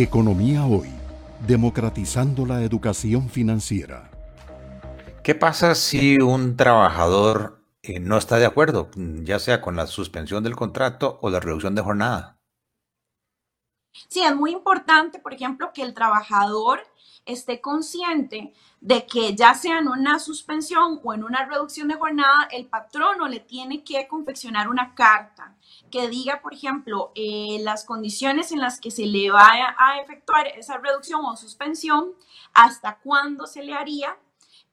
Economía Hoy, democratizando la educación financiera. ¿Qué pasa si un trabajador eh, no está de acuerdo, ya sea con la suspensión del contrato o la reducción de jornada? Sí, es muy importante, por ejemplo, que el trabajador esté consciente de que ya sea en una suspensión o en una reducción de jornada, el patrono le tiene que confeccionar una carta que diga, por ejemplo, eh, las condiciones en las que se le va a, efectuar esa reducción o suspensión, hasta cuándo se le haría,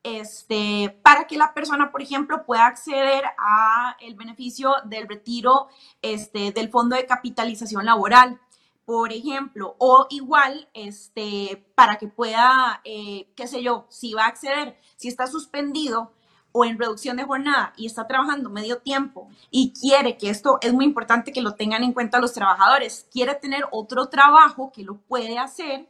este, para que la persona, por ejemplo, pueda acceder a el beneficio del retiro este, del fondo de capitalización laboral por ejemplo, o igual, este, para que pueda, eh, qué sé yo, si va a acceder, si está suspendido o en reducción de jornada y está trabajando medio tiempo y quiere que esto es muy importante que lo tengan en cuenta los trabajadores, quiere tener otro trabajo que lo puede hacer,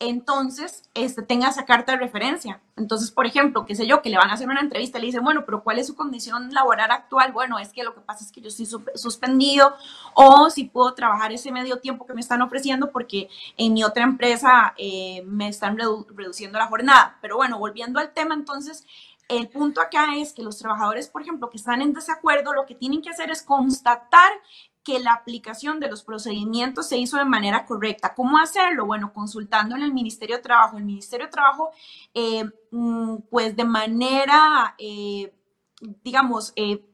entonces este, tenga esa carta de referencia. Entonces, por ejemplo, qué sé yo, que le van a hacer una entrevista y le dicen, bueno, pero ¿cuál es su condición laboral actual? Bueno, es que lo que pasa es que yo estoy suspendido o si puedo trabajar ese medio tiempo que me están ofreciendo porque en mi otra empresa eh, me están reduciendo la jornada. Pero bueno, volviendo al tema, entonces, el punto acá es que los trabajadores, por ejemplo, que están en desacuerdo, lo que tienen que hacer es constatar que la aplicación de los procedimientos se hizo de manera correcta. ¿Cómo hacerlo? Bueno, consultando en el Ministerio de Trabajo. El Ministerio de Trabajo, eh, mm, pues de manera, eh, digamos, eh,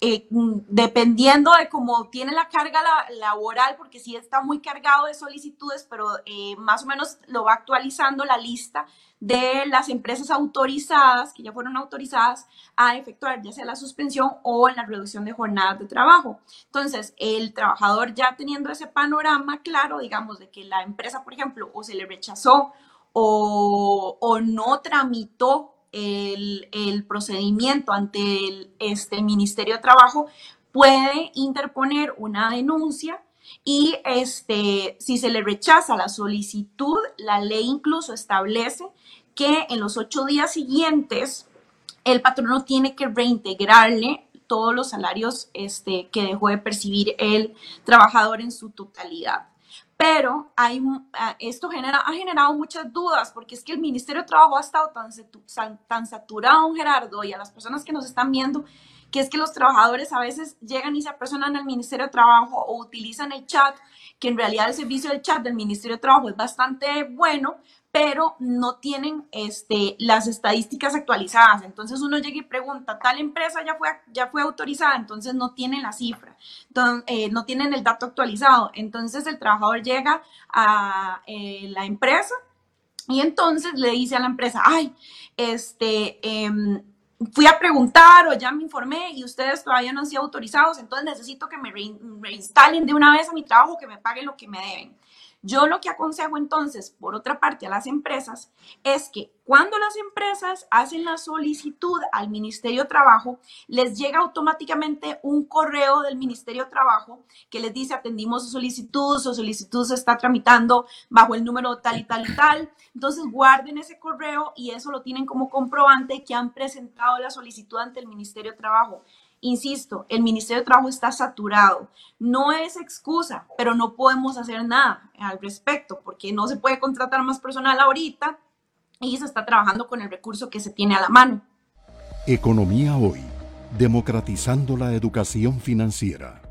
eh, mm, dependiendo de cómo tiene la carga laboral, porque sí está muy cargado de solicitudes, pero eh, más o menos lo va actualizando la lista de las empresas autorizadas, que ya fueron autorizadas a efectuar ya sea la suspensión o la reducción de jornadas de trabajo. Entonces, el trabajador ya teniendo ese panorama claro, digamos, de que la empresa, por ejemplo, o se le rechazó o, o no tramitó el, procedimiento ante el este, Ministerio de Trabajo, puede interponer una denuncia y este, si se le rechaza la solicitud, la ley incluso establece que en los ocho días siguientes el patrono tiene que reintegrarle todos los salarios este, que dejó de percibir el trabajador en su totalidad pero hay, ah, esto genera, ha generado muchas dudas porque es que el Ministerio de Trabajo ha estado tan, tan saturado, Gerardo, y a las personas que nos están viendo, que es que los trabajadores a veces llegan y se apersonan al Ministerio de Trabajo o utilizan el chat, que en realidad el servicio del chat del Ministerio de Trabajo es bastante bueno, pero no tienen este, las estadísticas actualizadas. Entonces uno llega y pregunta, tal empresa ya fue, ya fue autorizada, entonces no tienen la cifra, eh, no tienen el dato actualizado. Entonces el trabajador llega a eh, la empresa y entonces le dice a la empresa, ay, este... Em, fui a preguntar o ya me informé y ustedes todavía no han sido autorizados, entonces necesito que me reinstalen de una vez a mi trabajo, que me paguen lo que me deben. Yo lo que aconsejo entonces, por otra parte, a las empresas es que cuando las empresas hacen la solicitud al Ministerio de Trabajo, les llega automáticamente un correo del Ministerio de Trabajo que les dice atendimos su solicitud, su solicitud se está tramitando bajo el número tal y tal y tal. Entonces guarden ese correo y eso lo tienen como comprobante que han presentado la solicitud ante el Ministerio de Trabajo. Insisto, el Ministerio de Trabajo está saturado. No es excusa, pero no podemos hacer nada al respecto porque no se puede contratar más personal ahorita y se está trabajando con el recurso que se tiene a la mano. Economía hoy, democratizando la educación financiera.